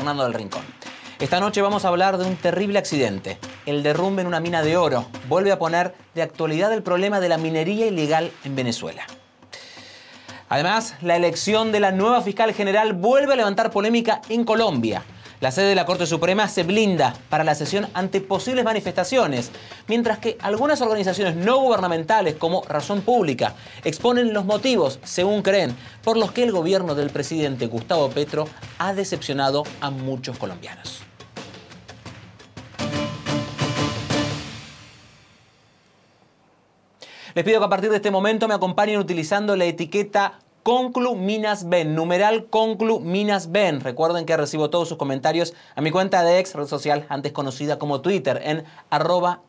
Fernando del Rincón. Esta noche vamos a hablar de un terrible accidente, el derrumbe en una mina de oro. Vuelve a poner de actualidad el problema de la minería ilegal en Venezuela. Además, la elección de la nueva fiscal general vuelve a levantar polémica en Colombia. La sede de la Corte Suprema se blinda para la sesión ante posibles manifestaciones, mientras que algunas organizaciones no gubernamentales como Razón Pública exponen los motivos, según creen, por los que el gobierno del presidente Gustavo Petro ha decepcionado a muchos colombianos. Les pido que a partir de este momento me acompañen utilizando la etiqueta Conclu Minas Ben, numeral Conclu Minas Ben. Recuerden que recibo todos sus comentarios a mi cuenta de ex red social, antes conocida como Twitter, en arroba.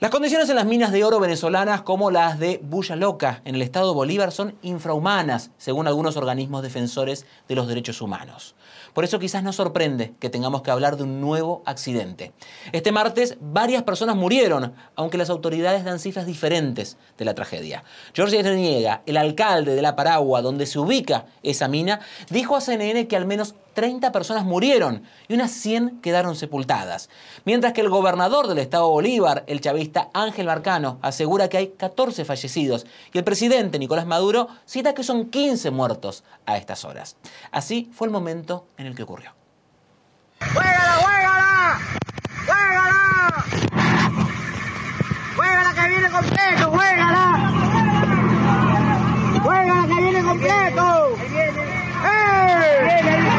Las condiciones en las minas de oro venezolanas, como las de Bulla Loca, en el estado de Bolívar, son infrahumanas, según algunos organismos defensores de los derechos humanos. Por eso quizás nos sorprende que tengamos que hablar de un nuevo accidente. Este martes varias personas murieron, aunque las autoridades dan cifras diferentes de la tragedia. Jorge Reniega, el alcalde de La Paragua, donde se ubica esa mina, dijo a CNN que al menos 30 personas murieron y unas 100 quedaron sepultadas. Mientras que el gobernador del estado Bolívar, el chavista Ángel Marcano, asegura que hay 14 fallecidos y el presidente Nicolás Maduro cita que son 15 muertos a estas horas. Así fue el momento en el que ocurrió. ¡Juégala, juégala! ¡Juégala! ¡Juégala que viene completo! ¡Juégala! ¡Juégala que viene completo! ¡Eh!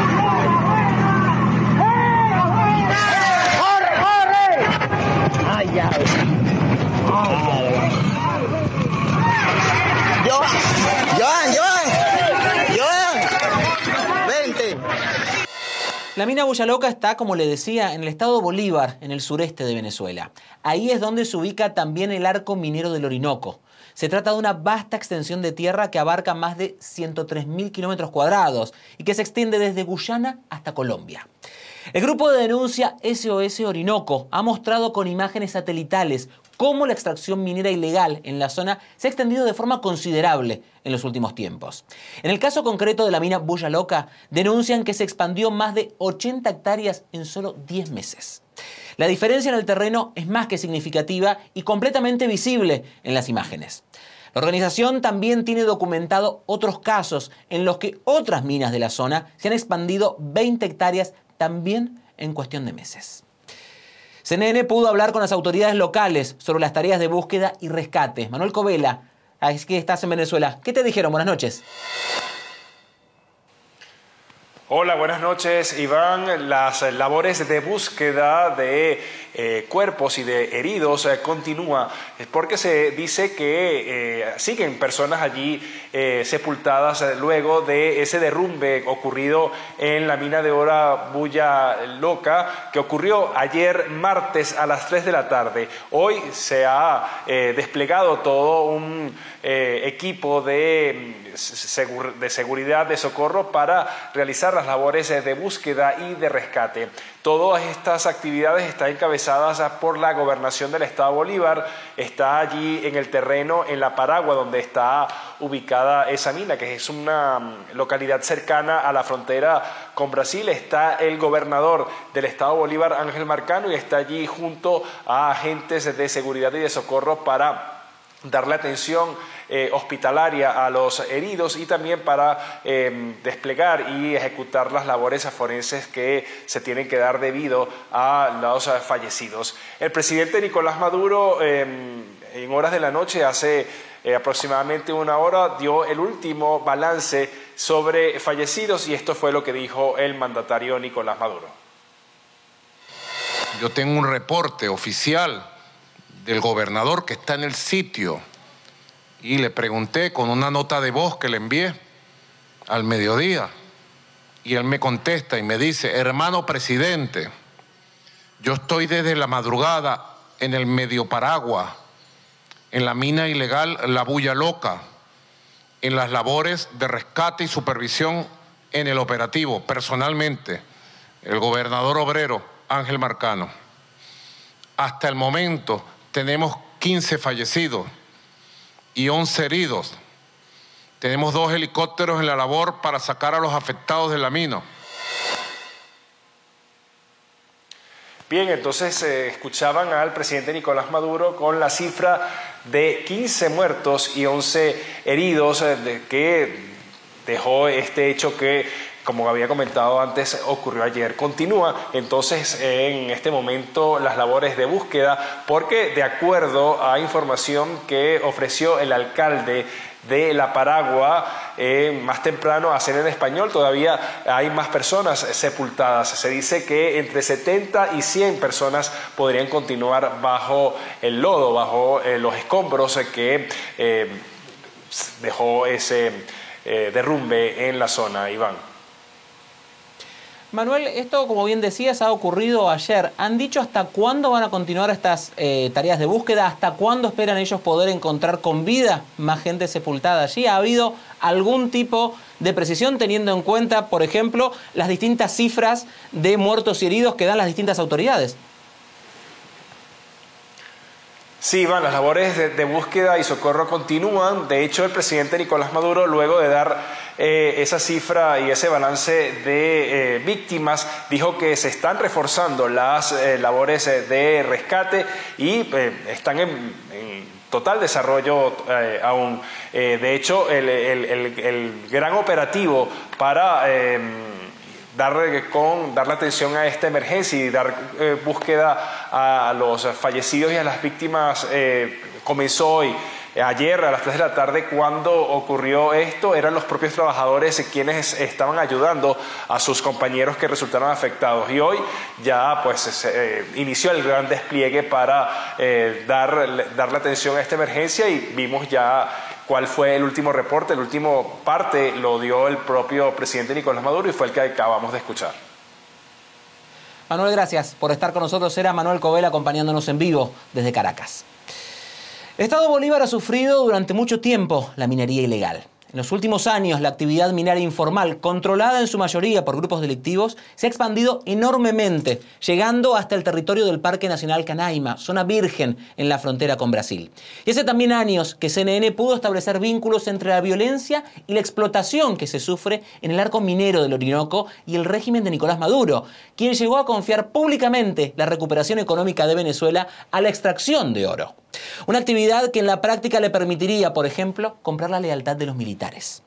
La mina Loca está, como le decía, en el estado Bolívar, en el sureste de Venezuela. Ahí es donde se ubica también el arco minero del Orinoco. Se trata de una vasta extensión de tierra que abarca más de 103.000 kilómetros cuadrados y que se extiende desde Guyana hasta Colombia. El grupo de denuncia SOS Orinoco ha mostrado con imágenes satelitales cómo la extracción minera ilegal en la zona se ha extendido de forma considerable en los últimos tiempos. En el caso concreto de la mina Bulla Loca, denuncian que se expandió más de 80 hectáreas en solo 10 meses. La diferencia en el terreno es más que significativa y completamente visible en las imágenes. La organización también tiene documentado otros casos en los que otras minas de la zona se han expandido 20 hectáreas también en cuestión de meses. CNN pudo hablar con las autoridades locales sobre las tareas de búsqueda y rescate. Manuel Covela, es que estás en Venezuela. ¿Qué te dijeron? Buenas noches. Hola, buenas noches, Iván. Las labores de búsqueda de eh, cuerpos y de heridos eh, continúa porque se dice que eh, siguen personas allí sepultadas luego de ese derrumbe ocurrido en la mina de oro Bulla Loca que ocurrió ayer martes a las 3 de la tarde. Hoy se ha desplegado todo un equipo de, mm, de seguridad de socorro para realizar las labores de búsqueda y de rescate. Todas estas actividades están encabezadas por la gobernación del Estado Bolívar, está allí en el terreno, en la Paragua, donde está ubicada esa mina, que es una mm, localidad cercana a la frontera con Brasil. Está el gobernador del Estado Bolívar, Ángel Marcano, y está allí junto a agentes de seguridad y de socorro para darle atención eh, hospitalaria a los heridos y también para em, desplegar y ejecutar las labores forenses que se tienen que dar debido a los fallecidos. El presidente Nicolás Maduro em, en horas de la noche, hace eh, aproximadamente una hora, dio el último balance sobre fallecidos y esto fue lo que dijo el mandatario Nicolás Maduro. Yo tengo un reporte oficial del gobernador que está en el sitio y le pregunté con una nota de voz que le envié al mediodía. Y él me contesta y me dice, hermano presidente, yo estoy desde la madrugada en el medio Paragua, en la mina ilegal La Bulla Loca, en las labores de rescate y supervisión en el operativo, personalmente, el gobernador obrero Ángel Marcano. Hasta el momento tenemos 15 fallecidos y 11 heridos. Tenemos dos helicópteros en la labor para sacar a los afectados de la mina. Bien, entonces eh, escuchaban al presidente Nicolás Maduro con la cifra de 15 muertos y 11 heridos eh, de, que dejó este hecho que, como había comentado antes, ocurrió ayer. Continúa entonces en este momento las labores de búsqueda porque de acuerdo a información que ofreció el alcalde de La Paragua eh, más temprano a hacer en español. Todavía hay más personas sepultadas. Se dice que entre 70 y 100 personas podrían continuar bajo el lodo, bajo eh, los escombros que eh, dejó ese derrumbe en la zona, Iván. Manuel, esto como bien decías ha ocurrido ayer. ¿Han dicho hasta cuándo van a continuar estas eh, tareas de búsqueda? ¿Hasta cuándo esperan ellos poder encontrar con vida más gente sepultada allí? ¿Ha habido algún tipo de precisión teniendo en cuenta, por ejemplo, las distintas cifras de muertos y heridos que dan las distintas autoridades? Sí, Iván, las labores de, búsqueda y socorro continúan. De hecho, el presidente Nicolás Maduro, luego de dar eh, esa cifra y ese balance de eh, víctimas, dijo que se están reforzando las eh, labores de rescate y están en, total desarrollo aún. de hecho, el, gran operativo para dar, con, darle atención a esta emergencia y dar eh, búsqueda a los fallecidos y a las víctimas eh, comenzó hoy. Ayer a las 3 de la tarde cuando ocurrió esto eran los propios trabajadores quienes estaban ayudando a sus compañeros que resultaron afectados y hoy ya pues se eh, inició el gran despliegue para dar, darle atención a esta emergencia y vimos ya cuál fue el último reporte, el último parte lo dio el propio presidente Nicolás Maduro y fue el que acabamos de escuchar. Manuel, gracias por estar con nosotros. Era Manuel Covela acompañándonos en vivo desde Caracas. Estado Bolívar ha sufrido durante mucho tiempo la minería ilegal. En los últimos años, la actividad minera informal, controlada en su mayoría por grupos delictivos, se ha expandido enormemente, llegando hasta el territorio del Parque Nacional Canaima, zona virgen en la frontera con Brasil. Y hace también años que CNN pudo establecer vínculos entre la violencia y la explotación que se sufre en el arco minero del Orinoco y el régimen de Nicolás Maduro, quien llegó a confiar públicamente la recuperación económica de Venezuela a la extracción de oro. Una actividad que en la práctica le permitiría, por ejemplo, comprar la lealtad de los militares.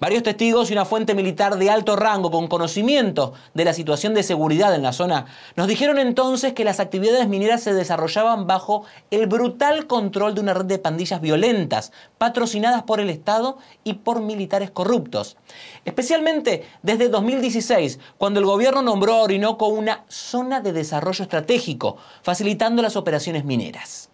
Varios testigos y una fuente militar de alto rango con conocimiento de la situación de seguridad en la zona nos dijeron entonces que las actividades mineras se desarrollaban bajo el brutal control de una red de pandillas violentas, patrocinadas por el Estado y por militares corruptos. Especialmente desde 2016, cuando el gobierno nombró a Orinoco una zona de desarrollo estratégico, facilitando las operaciones mineras.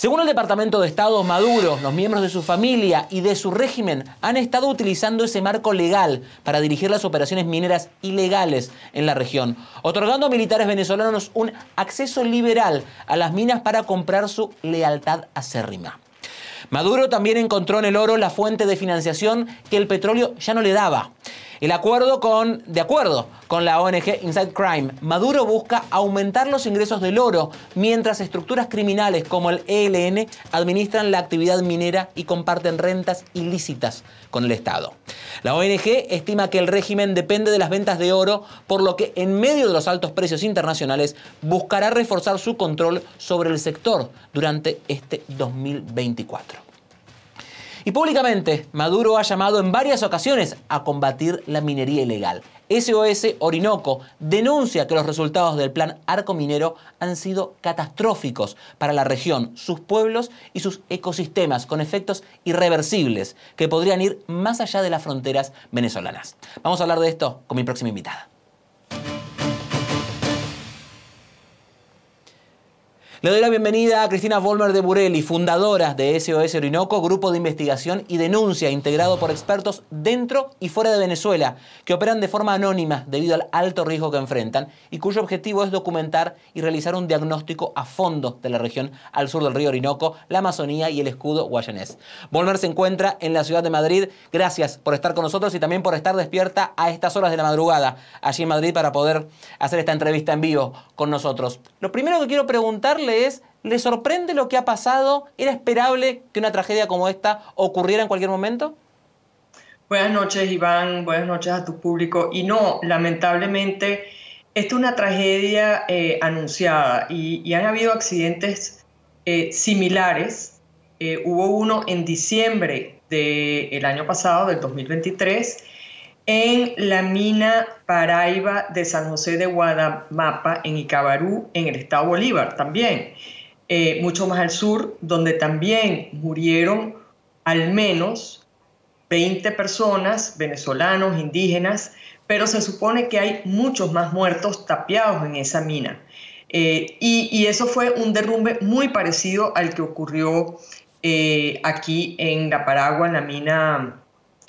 Según el Departamento de Estado, Maduro, los miembros de su familia y de su régimen han estado utilizando ese marco legal para dirigir las operaciones mineras ilegales en la región, otorgando a militares venezolanos un acceso liberal a las minas para comprar su lealtad acérrima. Maduro también encontró en el oro la fuente de financiación que el petróleo ya no le daba. El acuerdo con, de acuerdo con la ONG Inside Crime, Maduro busca aumentar los ingresos del oro, mientras estructuras criminales como el ELN administran la actividad minera y comparten rentas ilícitas con el Estado. La ONG estima que el régimen depende de las ventas de oro, por lo que en medio de los altos precios internacionales buscará reforzar su control sobre el sector durante este 2024. Y públicamente, Maduro ha llamado en varias ocasiones a combatir la minería ilegal. SOS Orinoco denuncia que los resultados del plan Arco Minero han sido catastróficos para la región, sus pueblos y sus ecosistemas, con efectos irreversibles que podrían ir más allá de las fronteras venezolanas. Vamos a hablar de esto con mi próxima invitada. Le doy la bienvenida a Cristina Volmer de Burelli, fundadora de SOS Orinoco, grupo de investigación y denuncia integrado por expertos dentro y fuera de Venezuela, que operan de forma anónima debido al alto riesgo que enfrentan y cuyo objetivo es documentar y realizar un diagnóstico a fondo de la región al sur del río Orinoco, la Amazonía y el escudo guayanés. Volmer se encuentra en la ciudad de Madrid. Gracias por estar con nosotros y también por estar despierta a estas horas de la madrugada allí en Madrid para poder hacer esta entrevista en vivo con nosotros. Lo primero que quiero preguntarle es, ¿le sorprende lo que ha pasado? ¿Era esperable que una tragedia como esta ocurriera en cualquier momento? Buenas noches, Iván. Buenas noches a tu público. Y no, lamentablemente, esta es una tragedia eh, anunciada y, han habido accidentes eh, similares. Eh, hubo uno en diciembre del año pasado, del 2023, en la mina Paraiba de San José de Guadamapa, en Icabarú, en el estado Bolívar también. mucho más al sur, donde también murieron al menos 20 personas, venezolanos, indígenas, pero se supone que hay muchos más muertos tapiados en esa mina. Eh, y, eso fue un derrumbe muy parecido al que ocurrió eh, aquí en La Paragua, en la mina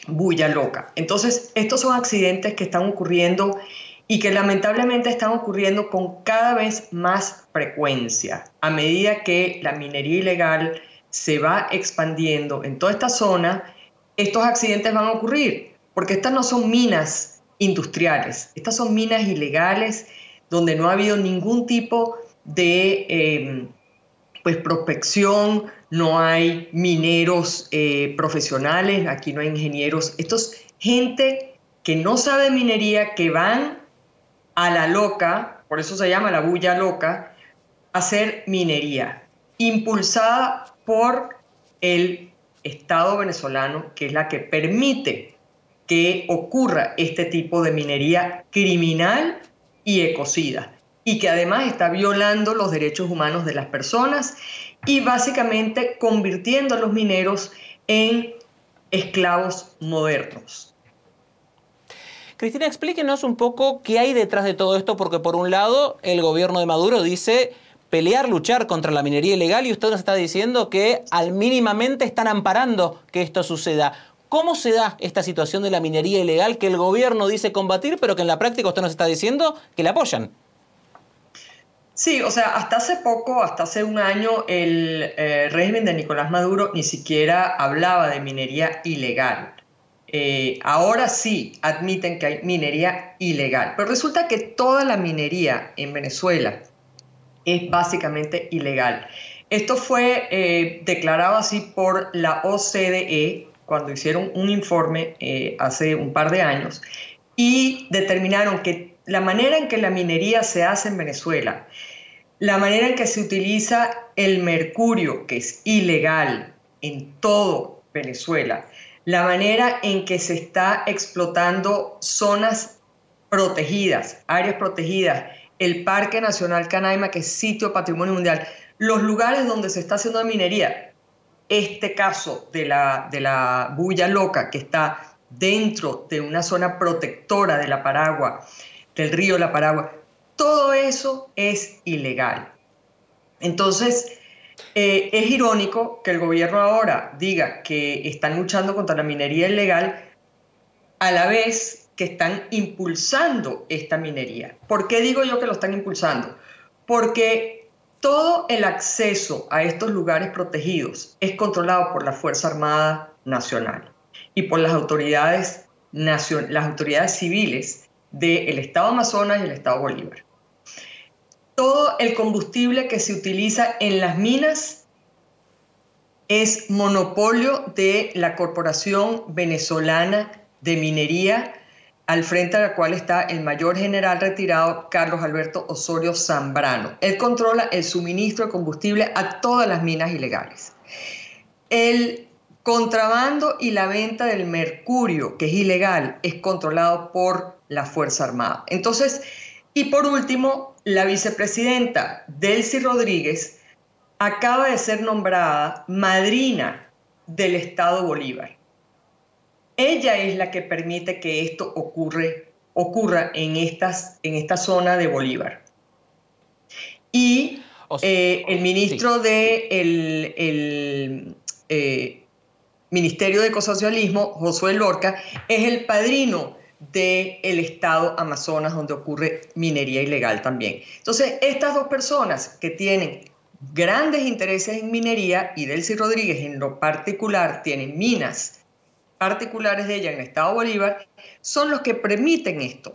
Bulla Loca. Entonces, estos son accidentes que están ocurriendo y que lamentablemente están ocurriendo con cada vez más frecuencia a medida que la minería ilegal se va expandiendo en toda esta zona estos accidentes van a ocurrir, porque estas no son minas industriales, estas son minas ilegales donde no ha habido ningún tipo de em, pues, prospección, no hay mineros eh, profesionales, aquí no hay ingenieros, esto es gente que no sabe minería, que van a la loca, por eso se llama la bulla loca, a hacer minería, impulsada por el Estado venezolano, que es la que permite que ocurra este tipo de minería criminal y ecocida, y que además está violando los derechos humanos de las personas y básicamente convirtiendo a los mineros en esclavos modernos. Cristina, explíquenos un poco qué hay detrás de todo esto, porque por un lado el gobierno de Maduro dice pelear, luchar contra la minería ilegal y usted nos está diciendo que al mínimamente están amparando que esto suceda. ¿Cómo se da esta situación de la minería ilegal que el gobierno dice combatir, pero que en la práctica usted nos está diciendo que la apoyan? Sí, o sea, hasta hace poco, hasta hace un año, el eh, régimen de Nicolás Maduro ni siquiera hablaba de minería ilegal. Eh, ahora sí admiten que hay minería ilegal, pero resulta que toda la minería en Venezuela, es básicamente ilegal. Esto fue eh, declarado así por la OCDE cuando hicieron un informe eh, hace un par de años y determinaron que la manera en que la minería se hace en Venezuela, la manera en que se utiliza el mercurio, que es ilegal en todo Venezuela, la manera en que se está explotando zonas protegidas, áreas protegidas, el Parque Nacional Canaima, que es sitio patrimonio mundial, los lugares donde se está haciendo minería, este caso de la, de la bulla loca que está dentro de una zona protectora de la Paragua, del río La Paragua, todo eso es ilegal. Entonces, eh, es irónico que el gobierno ahora diga que están luchando contra la minería ilegal a la vez que están impulsando esta minería. ¿Por qué digo yo que lo están impulsando? Porque todo el acceso a estos lugares protegidos es controlado por la Fuerza Armada Nacional y por las autoridades, las autoridades civiles del Estado Amazonas y el Estado Bolívar. Todo el combustible que se utiliza en las minas es monopolio de la Corporación Venezolana de Minería al frente de la cual está el mayor general retirado Carlos Alberto Osorio Zambrano. Él controla el suministro de combustible a todas las minas ilegales. El contrabando y la venta del mercurio, que es ilegal, es controlado por la Fuerza Armada. Entonces, y por último, la vicepresidenta Delcy Rodríguez acaba de ser nombrada madrina del Estado Bolívar. Ella es la que permite que esto ocurre, ocurra en, estas, en esta zona de Bolívar. Y eh, el ministro del de el, eh, Ministerio de Ecosocialismo, Josué Lorca, es el padrino del estado Amazonas, donde ocurre minería ilegal también. Entonces, estas dos personas que tienen grandes intereses en minería y Delcy Rodríguez en lo particular tienen minas particulares de ella en el Estado Bolívar, son los que permiten esto.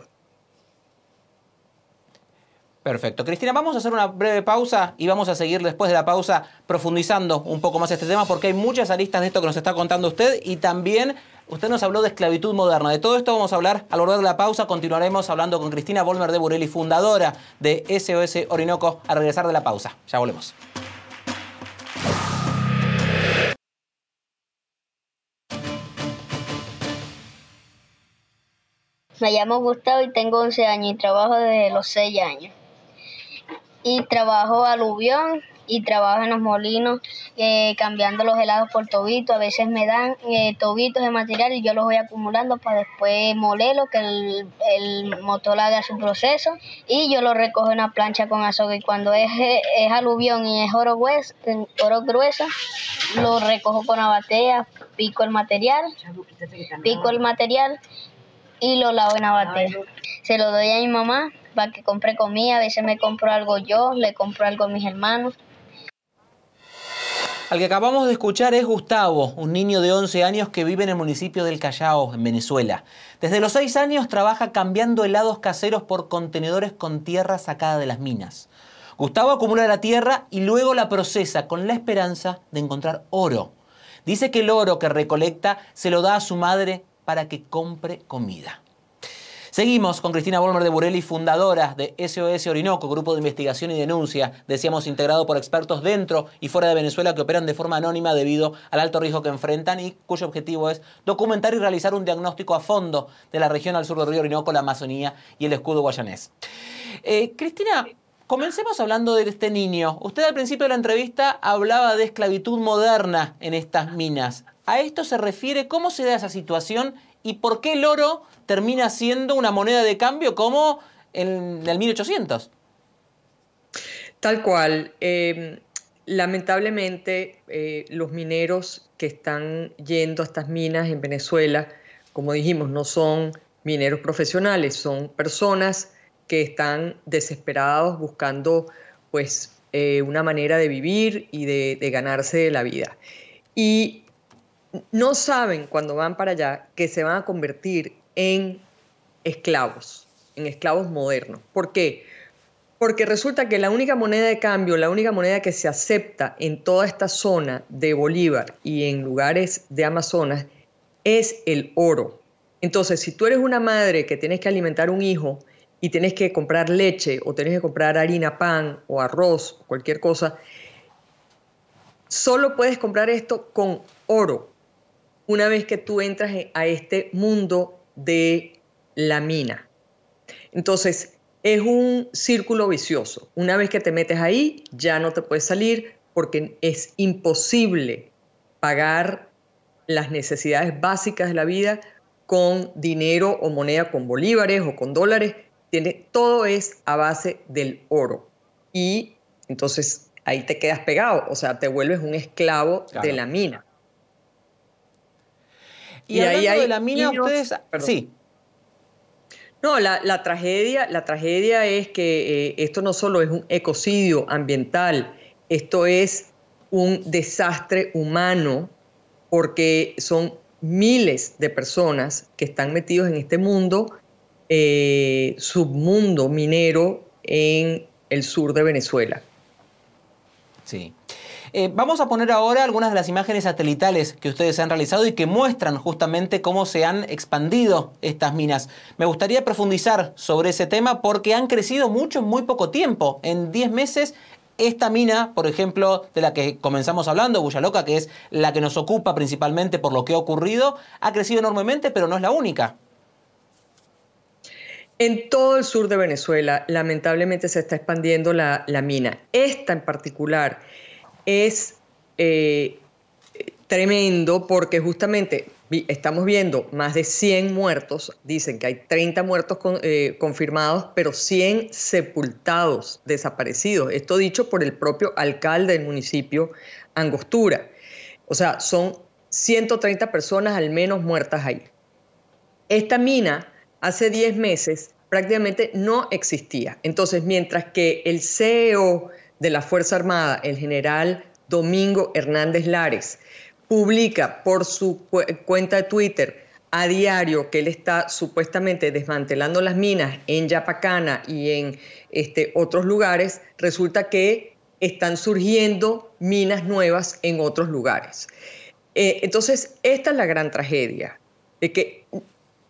Perfecto. Cristina, vamos a hacer una breve pausa y vamos a seguir después de la pausa profundizando un poco más este tema porque hay muchas aristas de esto que nos está contando usted y también Usted nos habló de esclavitud moderna. De todo esto vamos a hablar al volver de la pausa. Continuaremos hablando con Cristina Volmer de Burelli, fundadora de SOS Orinoco, a regresar de la pausa. Ya volvemos. Me llamo Gustavo y tengo 11 años y trabajo desde los 6 años. Y trabajo aluvión y trabajo en los molinos eh, cambiando los helados por tobito. A veces me dan eh, tobitos de material y yo los voy acumulando para después molerlo, que el, el, motor haga su proceso y yo lo recojo en una plancha con azúcar. Y cuando es, es aluvión y es oro, grueso, oro grueso, lo recojo con la batea, pico el material, pico el material y lo lavo en la batea. Se lo doy a mi mamá para que compre comida, a veces me compro algo yo, le compro algo a mis hermanos. Al que acabamos de escuchar es Gustavo, un niño de 11 años que vive en el municipio del Callao, en Venezuela. Desde los 6 años trabaja cambiando helados caseros por contenedores con tierra sacada de las minas. Gustavo acumula la tierra y luego la procesa con la esperanza de encontrar oro. Dice que el oro que recolecta se lo da a su madre para que compre comida. Seguimos con Cristina Volmer de Burelli, fundadora de SOS Orinoco, grupo de investigación y denuncia, decíamos integrado por expertos dentro y fuera de Venezuela que operan de forma anónima debido al alto riesgo que enfrentan y cuyo objetivo es documentar y realizar un diagnóstico a fondo de la región al sur del río Orinoco, la Amazonía y el escudo guayanés. Eh, Cristina, Comencemos hablando de este niño. Usted al principio de la entrevista hablaba de esclavitud moderna en estas minas. ¿A esto se refiere? ¿Cómo se da esa situación? ¿Y por qué el oro termina siendo una moneda de cambio como en el 1800? Tal cual. Eh, lamentablemente, eh, los mineros que están yendo a estas minas en Venezuela, como dijimos, no son mineros profesionales, son personas que están desesperados buscando pues eh, una manera de vivir y de, de ganarse la vida. Y no saben cuando van para allá que se van a convertir en esclavos, en esclavos modernos. ¿Por qué? Porque resulta que la única moneda de cambio, la única moneda que se acepta en toda esta zona de Bolívar y en lugares de Amazonas es el oro. Entonces, si tú eres una madre que tienes que alimentar un hijo y tienes que comprar leche o tienes que comprar harina, pan o arroz o cualquier cosa, solo puedes comprar esto con oro una vez que tú entras a este mundo de la mina. Entonces, es un círculo vicioso. Una vez que te metes ahí, ya no te puedes salir porque es imposible pagar las necesidades básicas de la vida con dinero o moneda, con bolívares o con dólares. Tiene, todo es a base del oro. Y entonces ahí te quedas pegado, o sea, te vuelves un esclavo de la mina. Y, ahí hay de la mina, ustedes... Sí. No, la, tragedia, la tragedia es que eh, esto no solo es un ecocidio ambiental, esto es un desastre humano porque son miles de personas que están metidos en este mundo, eh, submundo minero en el sur de Venezuela. Sí. Eh, vamos a poner ahora algunas de las imágenes satelitales que ustedes han realizado y que muestran justamente cómo se han expandido estas minas. Me gustaría profundizar sobre ese tema porque han crecido mucho en muy poco tiempo. En 10 meses esta mina, por ejemplo, de la que comenzamos hablando, Loca, que es la que nos ocupa principalmente por lo que ha ocurrido, ha crecido enormemente, pero no es la única. En todo el sur de Venezuela, lamentablemente, se está expandiendo la mina. Esta en particular es eh, tremendo porque justamente estamos viendo más de 100 muertos, dicen que hay 30 muertos eh, confirmados, pero 100 sepultados, desaparecidos. Esto dicho por el propio alcalde del municipio, Angostura. O sea, son 130 personas al menos muertas ahí. Esta mina hace 10 meses prácticamente no existía. Entonces, mientras que el CEO de la Fuerza Armada, el general Domingo Hernández Lares, publica por su cuenta de Twitter a diario que él está supuestamente desmantelando las minas en Yapacana y en este, otros lugares, resulta que están surgiendo minas nuevas en otros lugares. Eh, entonces, esta es la gran tragedia. de que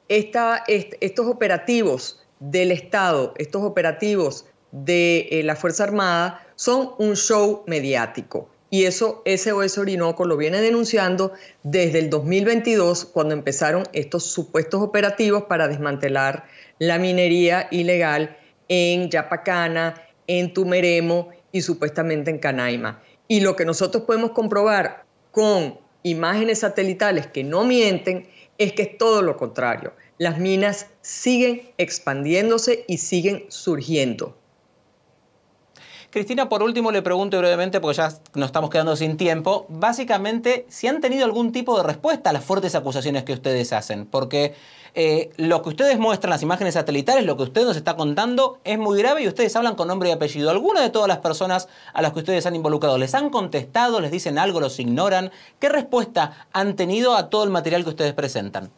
estos operativos del Estado, estos operativos de eh, la Fuerza Armada son un show mediático. Y eso SOS Orinoco lo viene denunciando desde el 2022, cuando empezaron estos supuestos operativos para desmantelar la minería ilegal en Yapacana, en Tumeremo y supuestamente en Canaima. Y lo que nosotros podemos comprobar con imágenes satelitales que no mienten es que es todo lo contrario. Las minas siguen expandiéndose y siguen surgiendo. Cristina, por último le pregunto brevemente, porque ya nos estamos quedando sin tiempo, básicamente si han tenido algún tipo de respuesta a las fuertes acusaciones que ustedes hacen, porque eh, lo que ustedes muestran, las imágenes satelitales, lo que usted nos está contando es muy grave y ustedes hablan con nombre y apellido. ¿Alguna de todas las personas a las que ustedes han involucrado les han contestado, les dicen algo, los ignoran? ¿Qué respuesta han tenido a todo el material que ustedes presentan?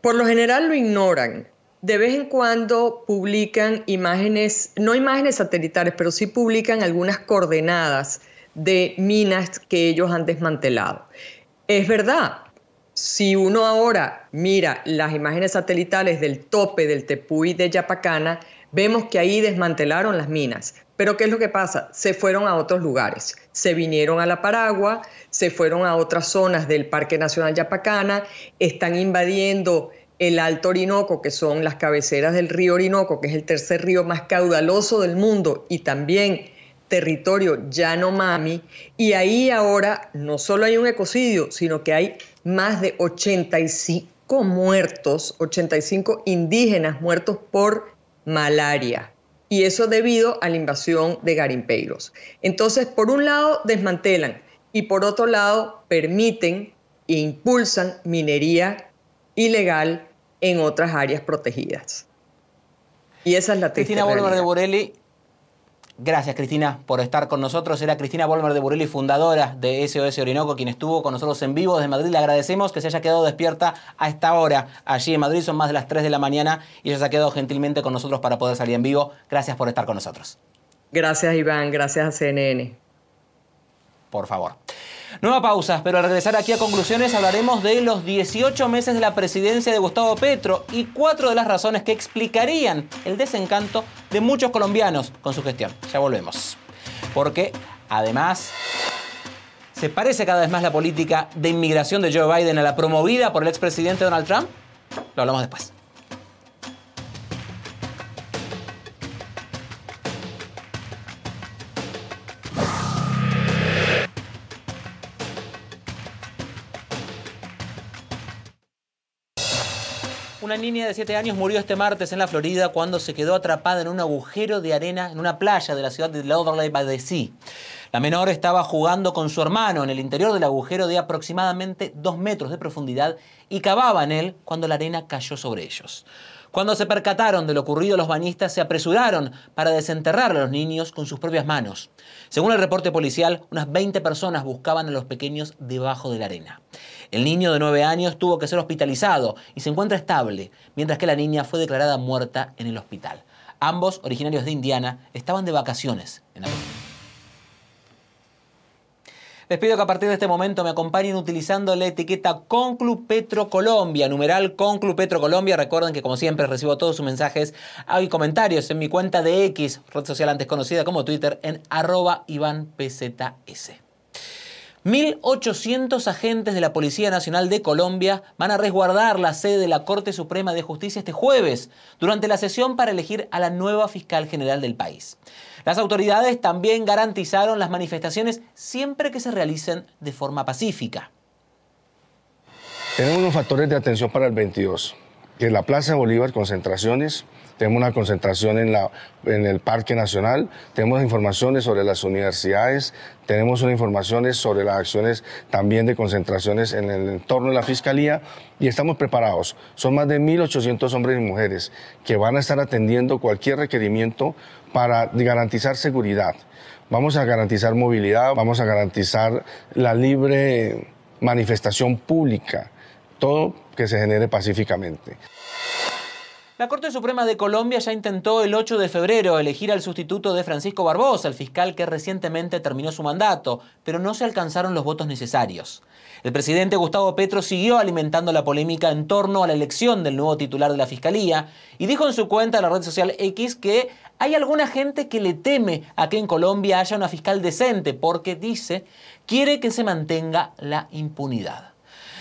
Por lo general lo ignoran de vez en cuando publican imágenes, no imágenes satelitales, pero sí publican algunas coordenadas de minas que ellos han desmantelado. Es verdad, si uno ahora mira las imágenes satelitales del tope del Tepuy de Yapacana, vemos que ahí desmantelaron las minas. Pero ¿qué es lo que pasa? Se fueron a otros lugares. Se vinieron a la Paragua, se fueron a otras zonas del Parque Nacional Yapacana, están invadiendo el Alto Orinoco, que son las cabeceras del río Orinoco, que es el tercer río más caudaloso del mundo y también territorio Yanomami, y ahí ahora no solo hay un ecocidio, sino que hay más de 85 muertos, 85 indígenas muertos por malaria. Y eso debido a la invasión de garimpeiros. Entonces, por un lado, desmantelan y por otro lado, permiten e impulsan minería ilegal en otras áreas protegidas. Y esa es la Cristina Bolmer de Borelli. Gracias, Cristina, por estar con nosotros. Era Cristina Bolmer de Borelli, fundadora de SOS Orinoco, quien estuvo con nosotros en vivo desde Madrid. Le agradecemos que se haya quedado despierta a esta hora allí en Madrid. Son más de las 3 de la mañana y ella se ha quedado gentilmente con nosotros para poder salir en vivo. Gracias por estar con nosotros. Gracias, Iván. Gracias a CNN. Por favor. Nueva pausa, pero al regresar aquí a conclusiones hablaremos de los 18 meses de la presidencia de Gustavo Petro y cuatro de las razones que explicarían el desencanto de muchos colombianos con su gestión. Ya volvemos. Porque además se parece cada vez más la política de inmigración de Joe Biden a la promovida por el expresidente Donald Trump. Lo hablamos después. Niña de 7 años murió este martes en la Florida cuando se quedó atrapada en un agujero de arena en una playa de la ciudad de Lauderdale by the Sea. La menor estaba jugando con su hermano en el interior del agujero de aproximadamente 2 metros de profundidad y cavaba en él cuando la arena cayó sobre ellos. Cuando se percataron de lo ocurrido, los bañistas se apresuraron para desenterrar a los niños con sus propias manos. Según el reporte policial, unas 20 personas buscaban a los pequeños debajo de la arena. El niño de 9 años tuvo que ser hospitalizado y se encuentra estable, mientras que la niña fue declarada muerta en el hospital. Ambos, originarios de Indiana, estaban de vacaciones en la les pido que a partir de este momento me acompañen utilizando la etiqueta Conclu Petro Colombia, numeral Conclu Petro Colombia. Recuerden que como siempre recibo todos sus mensajes y comentarios en mi cuenta de X, red social antes conocida como Twitter, en arroba IvánPZS. 1.800 agentes de la Policía Nacional de Colombia van a resguardar la sede de la Corte Suprema de Justicia este jueves, durante la sesión para elegir a la nueva fiscal general del país. Las autoridades también garantizaron las manifestaciones siempre que se realicen de forma pacífica. Tenemos unos factores de atención para el 22, que es la Plaza Bolívar, concentraciones, tenemos una concentración en, la, en el Parque Nacional, tenemos informaciones sobre las universidades, tenemos informaciones sobre las acciones también de concentraciones en el entorno de la Fiscalía y estamos preparados. Son más de 1.800 hombres y mujeres que van a estar atendiendo cualquier requerimiento para garantizar seguridad. Vamos a garantizar movilidad, vamos a garantizar la libre manifestación pública, todo que se genere pacíficamente. La Corte Suprema de Colombia ya intentó el 8 de febrero elegir al sustituto de Francisco Barbosa, el fiscal que recientemente terminó su mandato, pero no se alcanzaron los votos necesarios. El presidente Gustavo Petro siguió alimentando la polémica en torno a la elección del nuevo titular de la Fiscalía y dijo en su cuenta en la red social X que hay alguna gente que le teme a que en Colombia haya una fiscal decente porque dice quiere que se mantenga la impunidad.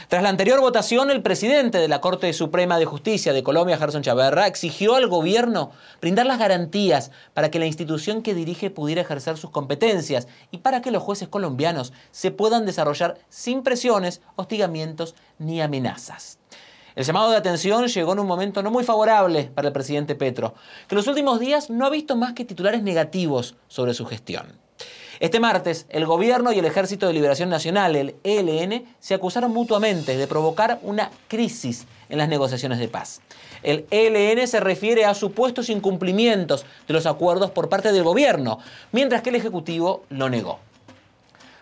Tras la anterior votación, el presidente de la Corte Suprema de Justicia de Colombia, Gerson Chaverra, exigió al gobierno brindar las garantías para que la institución que dirige pudiera ejercer sus competencias y para que los jueces colombianos se puedan desarrollar sin presiones, hostigamientos ni amenazas. El llamado de atención llegó en un momento no muy favorable para el presidente Petro, que en los últimos días no ha visto más que titulares negativos sobre su gestión. Este martes, el gobierno y el Ejército de Liberación Nacional, el ELN, se acusaron mutuamente de provocar una crisis en las negociaciones de paz. El ELN se refiere a supuestos incumplimientos de los acuerdos por parte del gobierno, mientras que el Ejecutivo lo negó.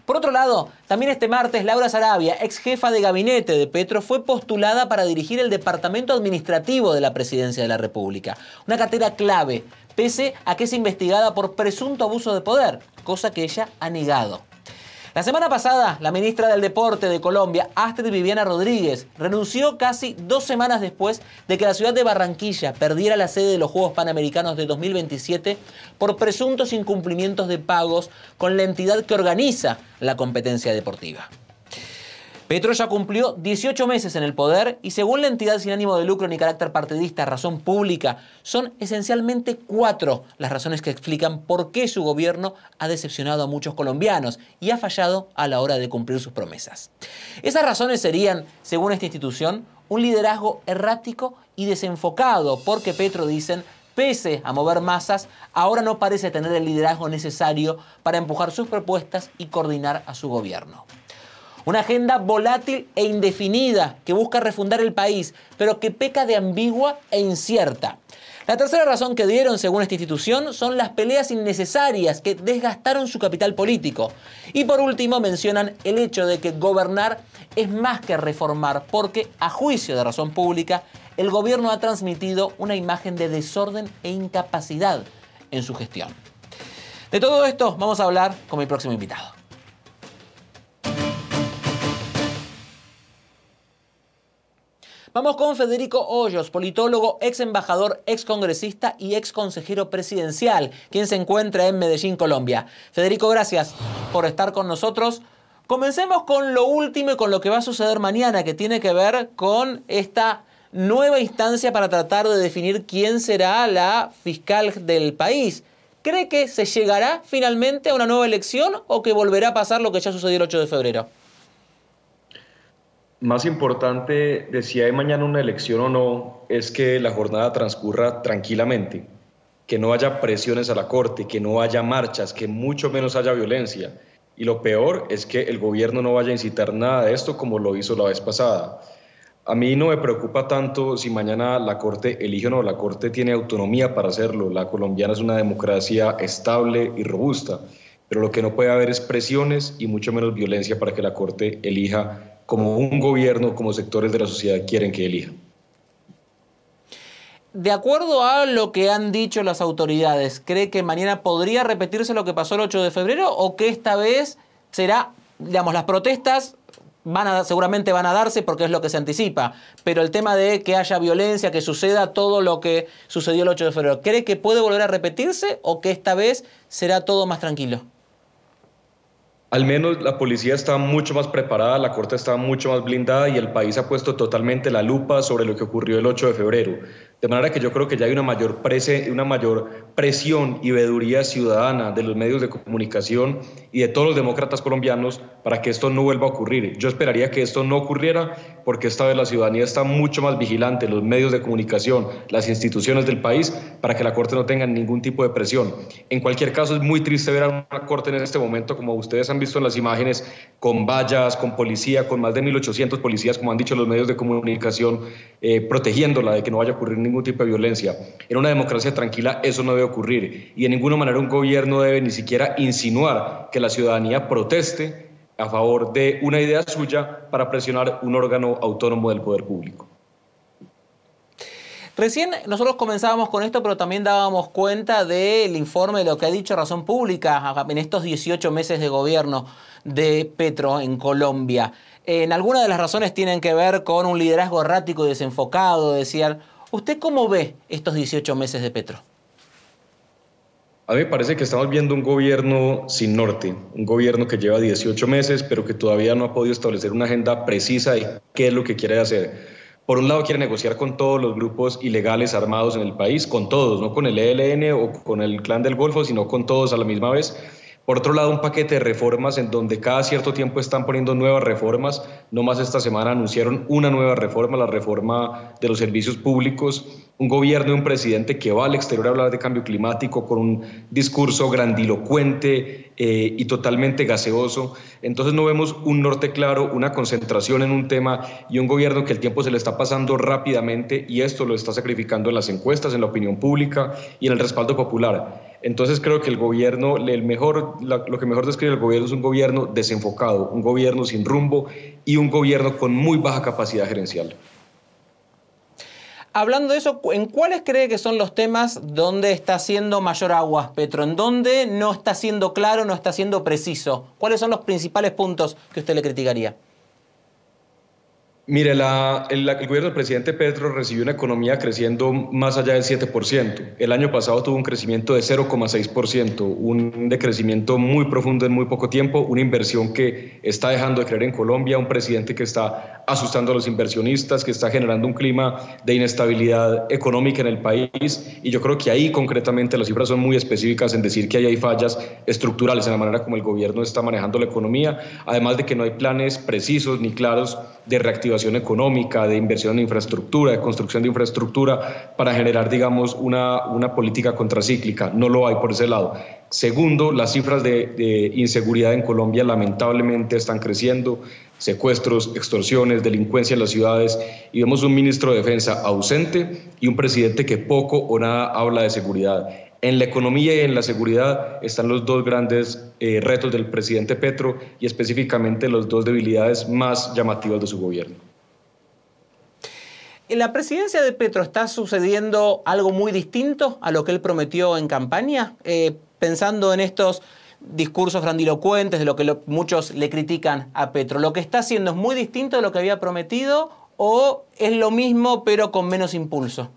Por otro lado, también este martes Laura Sarabia, ex jefa de gabinete de Petro, fue postulada para dirigir el Departamento Administrativo de la Presidencia de la República, una cartera clave pese a que es investigada por presunto abuso de poder, cosa que ella ha negado. La semana pasada, la ministra del Deporte de Colombia, Astrid Viviana Rodríguez, renunció casi dos semanas después de que la ciudad de Barranquilla perdiera la sede de los Juegos Panamericanos de 2027 por presuntos incumplimientos de pagos con la entidad que organiza la competencia deportiva. Petro ya cumplió 18 meses en el poder y según la entidad sin ánimo de lucro ni carácter partidista Razón Pública, son esencialmente cuatro las razones que explican por qué su gobierno ha decepcionado a muchos colombianos y ha fallado a la hora de cumplir sus promesas. Esas razones serían, según esta institución, un liderazgo errático y desenfocado, porque Petro dicen pese a mover masas, ahora no parece tener el liderazgo necesario para empujar sus propuestas y coordinar a su gobierno. Una agenda volátil e indefinida que busca refundar el país, pero que peca de ambigua e incierta. La tercera razón que dieron, según esta institución, son las peleas innecesarias que desgastaron su capital político. Y por último mencionan el hecho de que gobernar es más que reformar, porque, a juicio de razón pública, el gobierno ha transmitido una imagen de desorden e incapacidad en su gestión. De todo esto vamos a hablar con mi próximo invitado. Vamos con Federico Hoyos, politólogo, ex embajador, ex congresista y ex consejero presidencial, quien se encuentra en Medellín, Colombia. Federico, gracias por estar con nosotros. Comencemos con lo último y con lo que va a suceder mañana, que tiene que ver con esta nueva instancia para tratar de definir quién será la fiscal del país. ¿Cree que se llegará finalmente a una nueva elección o que volverá a pasar lo que ya sucedió el 8 de febrero? Más importante de si hay mañana una elección o no es que la jornada transcurra tranquilamente, que no haya presiones a la Corte, que no haya marchas, que mucho menos haya violencia. Y lo peor es que el gobierno no vaya a incitar nada de esto como lo hizo la vez pasada. A mí no me preocupa tanto si mañana la Corte elige o no, la Corte tiene autonomía para hacerlo. La colombiana es una democracia estable y robusta, pero lo que no puede haber es presiones y mucho menos violencia para que la Corte elija como un gobierno, como sectores de la sociedad quieren que elija. De acuerdo a lo que han dicho las autoridades, ¿cree que mañana podría repetirse lo que pasó el 8 de febrero o que esta vez será, digamos, las protestas van a, seguramente van a darse porque es lo que se anticipa, pero el tema de que haya violencia, que suceda todo lo que sucedió el 8 de febrero, ¿cree que puede volver a repetirse o que esta vez será todo más tranquilo? Al menos la policía está mucho más preparada, la corte está mucho más blindada y el país ha puesto totalmente la lupa sobre lo que ocurrió el 8 de febrero. De manera que yo creo que ya hay una mayor, prese, una mayor presión y veeduría ciudadana de los medios de comunicación y de todos los demócratas colombianos para que esto no vuelva a ocurrir. Yo esperaría que esto no ocurriera porque esta vez la ciudadanía está mucho más vigilante, los medios de comunicación, las instituciones del país, para que la Corte no tenga ningún tipo de presión. En cualquier caso, es muy triste ver a una Corte en este momento, como ustedes han visto en las imágenes, con vallas, con policía, con más de 1.800 policías, como han dicho los medios de comunicación, eh, protegiéndola de que no vaya a ocurrir ningún tipo de violencia. En una democracia tranquila eso no debe ocurrir y de ninguna manera un gobierno debe ni siquiera insinuar que la ciudadanía proteste a favor de una idea suya para presionar un órgano autónomo del poder público. Recién nosotros comenzábamos con esto, pero también dábamos cuenta del informe de lo que ha dicho Razón Pública en estos 18 meses de gobierno de Petro en Colombia. En algunas de las razones tienen que ver con un liderazgo errático y desenfocado, decían. ¿Usted cómo ve estos 18 meses de Petro? A mí me parece que estamos viendo un gobierno sin norte, un gobierno que lleva 18 meses, pero que todavía no ha podido establecer una agenda precisa de qué es lo que quiere hacer. Por un lado quiere negociar con todos los grupos ilegales armados en el país, con todos, no con el ELN o con el Clan del Golfo, sino con todos a la misma vez. Por otro lado, un paquete de reformas en donde cada cierto tiempo están poniendo nuevas reformas. No más esta semana anunciaron una nueva reforma, la reforma de los servicios públicos. Un gobierno y un presidente que va al exterior a hablar de cambio climático con un discurso grandilocuente eh, y totalmente gaseoso. Entonces no vemos un norte claro, una concentración en un tema y un gobierno que el tiempo se le está pasando rápidamente y esto lo está sacrificando en las encuestas, en la opinión pública y en el respaldo popular. Entonces creo que el gobierno, mejor, lo que mejor describe el gobierno es un gobierno desenfocado, un gobierno sin rumbo y un gobierno con muy baja capacidad gerencial. Hablando de eso, ¿en cuáles cree que son los temas donde está haciendo mayor agua, Petro? ¿En dónde no está siendo claro, no está siendo preciso? ¿Cuáles son los principales puntos que usted le criticaría? Mire, el, gobierno del presidente Petro recibió una economía creciendo más allá del 7%. El año pasado tuvo un crecimiento de 0,6%, un decrecimiento muy profundo en muy poco tiempo, una inversión que está dejando de creer en Colombia, un presidente que está asustando a los inversionistas, que está generando un clima de inestabilidad económica en el país. Y yo creo que ahí concretamente las cifras son muy específicas en decir que ahí hay fallas estructurales en la manera como el gobierno está manejando la economía, además de que no hay planes precisos ni claros de reactivación económica, de inversión en infraestructura, de construcción de infraestructura para generar, digamos, una, una política contracíclica. No lo hay por ese lado. Segundo, las cifras de, de, inseguridad en Colombia lamentablemente están creciendo, secuestros, extorsiones, delincuencia en las ciudades, y vemos un ministro de Defensa ausente y un presidente que poco o nada habla de seguridad. En la economía y en la seguridad están los dos grandes eh, retos del presidente Petro y específicamente las dos debilidades más llamativas de su gobierno. ¿En la presidencia de Petro está sucediendo algo muy distinto a lo que él prometió en campaña? Eh, pensando en estos discursos grandilocuentes de lo que muchos le critican a Petro. ¿Lo que está haciendo es muy distinto de lo que había prometido o es lo mismo pero con menos impulso?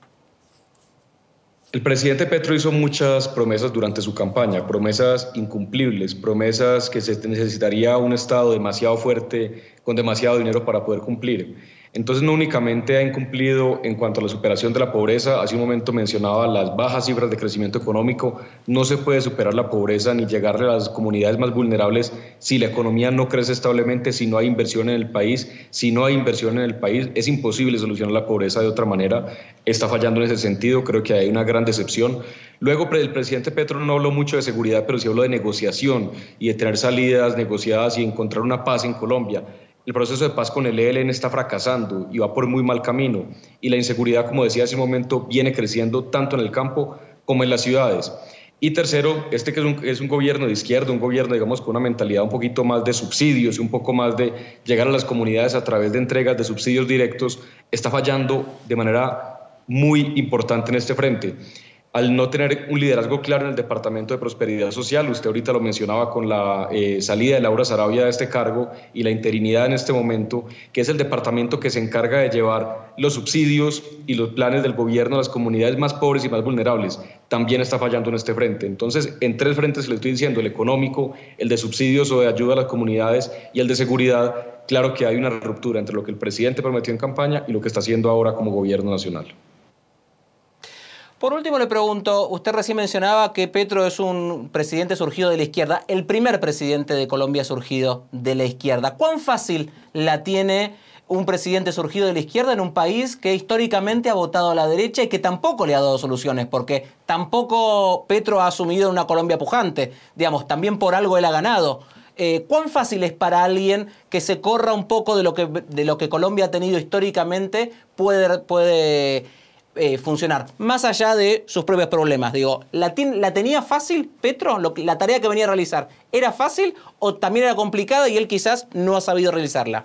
El presidente Petro hizo muchas promesas durante su campaña, promesas incumplibles, promesas que se necesitaría un Estado demasiado fuerte, con demasiado dinero para poder cumplir. Entonces no únicamente ha incumplido en cuanto a la superación de la pobreza, hace un momento mencionaba las bajas cifras de crecimiento económico, no se puede superar la pobreza ni llegarle a las comunidades más vulnerables si la economía no crece establemente, si no hay inversión en el país, si no hay inversión en el país, es imposible solucionar la pobreza de otra manera, está fallando en ese sentido, creo que hay una gran decepción. Luego el presidente Petro no habló mucho de seguridad, pero sí habló de negociación y de tener salidas negociadas y encontrar una paz en Colombia. El proceso de paz con el ELN está fracasando y va por muy mal camino. Y la inseguridad, como decía hace un momento, viene creciendo tanto en el campo como en las ciudades. Y tercero, este que es un, es un, gobierno de izquierda, un gobierno, digamos, con una mentalidad un poquito más de subsidios y un poco más de llegar a las comunidades a través de entregas de subsidios directos, está fallando de manera muy importante en este frente al no tener un liderazgo claro en el Departamento de Prosperidad Social, usted ahorita lo mencionaba con la eh, salida de Laura Sarabia de este cargo y la interinidad en este momento, que es el departamento que se encarga de llevar los subsidios y los planes del gobierno a las comunidades más pobres y más vulnerables, también está fallando en este frente. Entonces, en tres frentes le estoy diciendo, el económico, el de subsidios o de ayuda a las comunidades y el de seguridad, claro que hay una ruptura entre lo que el presidente prometió en campaña y lo que está haciendo ahora como gobierno nacional. Por último le pregunto, usted recién mencionaba que Petro es un presidente surgido de la izquierda, el primer presidente de Colombia surgido de la izquierda. ¿Cuán fácil la tiene un presidente surgido de la izquierda en un país que históricamente ha votado a la derecha y que tampoco le ha dado soluciones? Porque tampoco Petro ha asumido una Colombia pujante, digamos, también por algo él ha ganado. Eh, ¿Cuán fácil es para alguien que se corra un poco de lo que, de lo que Colombia ha tenido históricamente, puede, puede eh, funcionar, más allá de sus propios problemas. Digo, ¿la, ¿la tenía fácil Petro? ¿La tarea que venía a realizar era fácil o también era complicada y él quizás no ha sabido realizarla?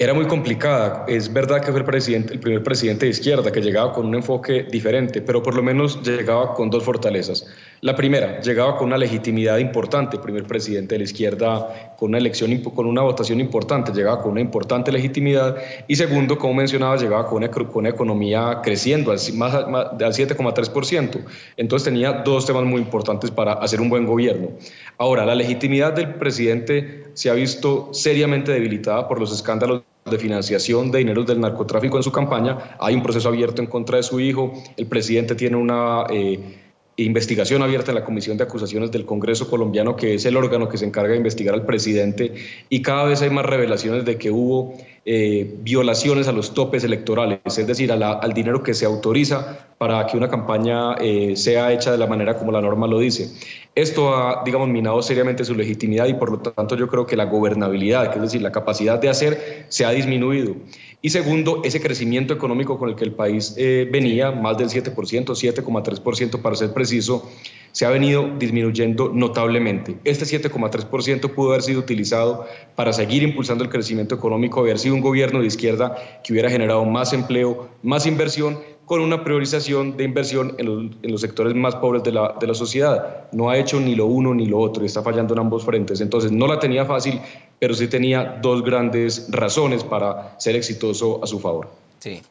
Era muy complicada. Es verdad que fue el, presidente, el primer presidente de izquierda que llegaba con un enfoque diferente, pero por lo menos llegaba con dos fortalezas. La primera, llegaba con una legitimidad importante, primer presidente de la izquierda con una elección, con una votación importante, llegaba con una importante legitimidad. Y segundo, como mencionaba, llegaba con una, economía creciendo al, más, al 7,3%. Entonces tenía dos temas muy importantes para hacer un buen gobierno. Ahora, la legitimidad del presidente se ha visto seriamente debilitada por los escándalos de financiación de dineros del narcotráfico en su campaña. Hay un proceso abierto en contra de su hijo. El presidente tiene una eh, investigación abierta en la Comisión de Acusaciones del Congreso colombiano, que es el órgano que se encarga de investigar al presidente. Y cada vez hay más revelaciones de que hubo eh, violaciones a los topes electorales, es decir, al dinero que se autoriza para que una campaña eh, sea hecha de la manera como la norma lo dice. Esto ha, digamos, minado seriamente su legitimidad y por lo tanto yo creo que la gobernabilidad, que es decir, la capacidad de hacer, se ha disminuido. Y segundo, ese crecimiento económico con el que el país eh, venía, más del 7%, 7,3% para ser preciso, se ha venido disminuyendo notablemente. Este 7,3% pudo haber sido utilizado para seguir impulsando el crecimiento económico, haber sido un gobierno de izquierda que hubiera generado más empleo, más inversión, con una priorización de inversión en los, sectores más pobres de la, de la, sociedad. No ha hecho ni lo uno ni lo otro y está fallando en ambos frentes. Entonces no la tenía fácil, pero sí tenía dos grandes razones para ser exitoso a su favor. Sí.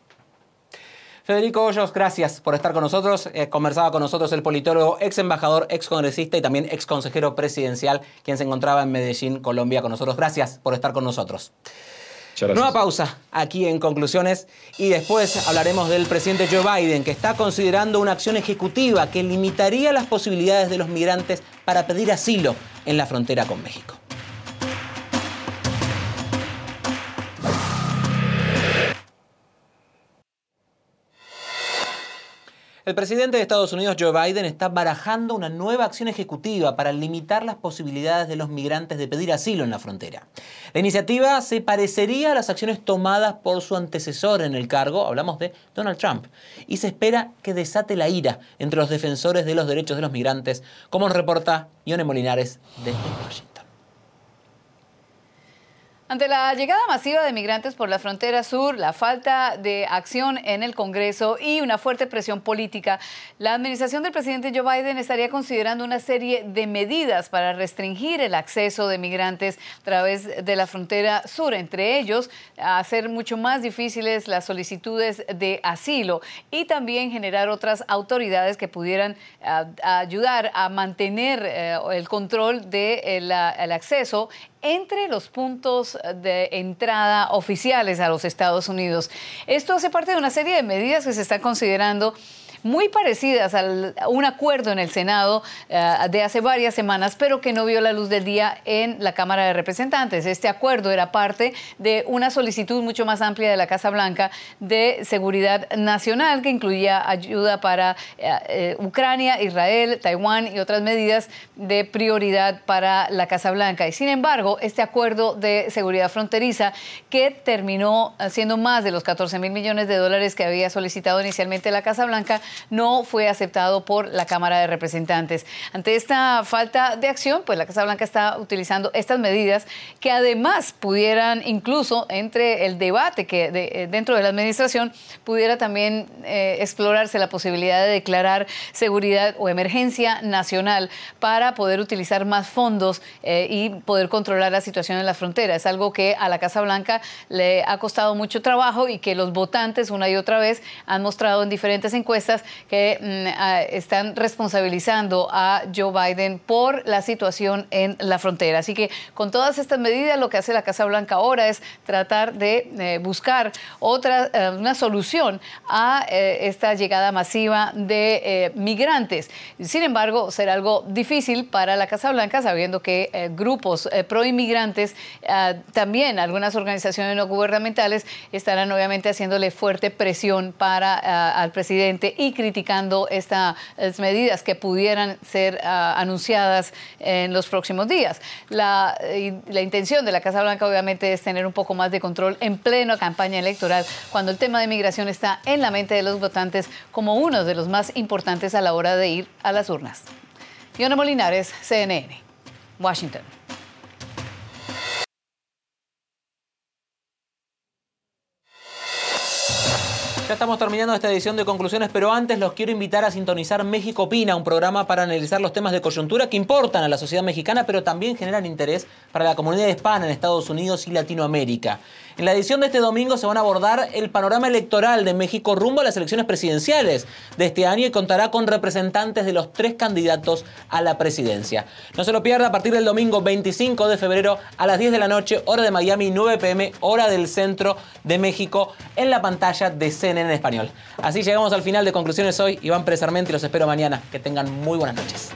Federico Hoyos, gracias por estar con nosotros. Eh, conversaba con nosotros el politólogo, ex embajador, ex congresista y también ex consejero presidencial, quien se encontraba en Medellín, Colombia, con nosotros. Gracias por estar con nosotros. Nueva pausa aquí en conclusiones y después hablaremos del presidente Joe Biden que está considerando una acción ejecutiva que limitaría las posibilidades de los migrantes para pedir asilo en la frontera con México. El presidente de Estados Unidos, Joe Biden, está barajando una nueva acción ejecutiva para limitar las posibilidades de los migrantes de pedir asilo en la frontera. La iniciativa se parecería a las acciones tomadas por su antecesor en el cargo, hablamos de Donald Trump, y se espera que desate la ira entre los defensores de los derechos de los migrantes, como nos reporta Ione Molinares desde Washington. Ante la llegada masiva de migrantes por la frontera sur, la falta de acción en el Congreso y una fuerte presión política, la administración del presidente Joe Biden estaría considerando una serie de medidas para restringir el acceso de migrantes a través de la frontera sur, entre ellos hacer mucho más difíciles las solicitudes de asilo y también generar otras autoridades que pudieran ayudar a mantener eh, el control del de acceso entre los puntos de entrada oficiales a los Estados Unidos. Esto hace parte de una serie de medidas que se están considerando muy parecidas a un acuerdo en el Senado eh, de hace varias semanas, pero que no vio la luz del día en la Cámara de Representantes. Este acuerdo era parte de una solicitud mucho más amplia de la Casa Blanca de seguridad nacional que incluía ayuda para eh, eh, Ucrania, Israel, Taiwán y otras medidas de prioridad para la Casa Blanca. Y sin embargo, este acuerdo de seguridad fronteriza que terminó siendo más de los 14 mil millones de dólares que había solicitado inicialmente la Casa Blanca, no fue aceptado por la Cámara de Representantes. Ante esta falta de acción, pues la Casa Blanca está utilizando estas medidas que además pudieran incluso entre el debate que eh, dentro de la administración pudiera también eh, explorarse la posibilidad de declarar seguridad o emergencia nacional para poder utilizar más fondos eh, y poder controlar la situación en la frontera. Es algo que a la Casa Blanca le ha costado mucho trabajo y que los votantes una y otra vez han mostrado en diferentes encuestas que mm, están responsabilizando a Joe Biden por la situación en la frontera. Así que con todas estas medidas lo que hace la Casa Blanca ahora es tratar de eh, buscar otra, eh, una solución a eh, esta llegada masiva de migrantes. Sin embargo, será algo difícil para la Casa Blanca sabiendo que grupos pro inmigrantes, también algunas organizaciones no gubernamentales estarán obviamente haciéndole fuerte presión para al presidente criticando estas medidas que pudieran ser ah, anunciadas en los próximos días. La, la intención de la Casa Blanca obviamente es tener un poco más de control en plena campaña electoral cuando el tema de migración está en la mente de los votantes como uno de los más importantes a la hora de ir a las urnas. Yona Molinares, CNN, Washington. Ya estamos terminando esta edición de conclusiones, pero antes los quiero invitar a sintonizar México Opina, un programa para analizar los temas de coyuntura que importan a la sociedad mexicana, pero también generan interés para la comunidad hispana en Estados Unidos y Latinoamérica. En la edición de este domingo se van a abordar el panorama electoral de México rumbo a las elecciones presidenciales de este año y contará con representantes de los tres candidatos a la presidencia. No se lo pierda a partir del domingo 25 de febrero a las 10 de la noche, hora de Miami, 9 pm, hora del centro de México, en la pantalla de CNN en español. Así llegamos al final de conclusiones hoy. Iván Pérez Armenti, los espero mañana. Que tengan muy buenas noches.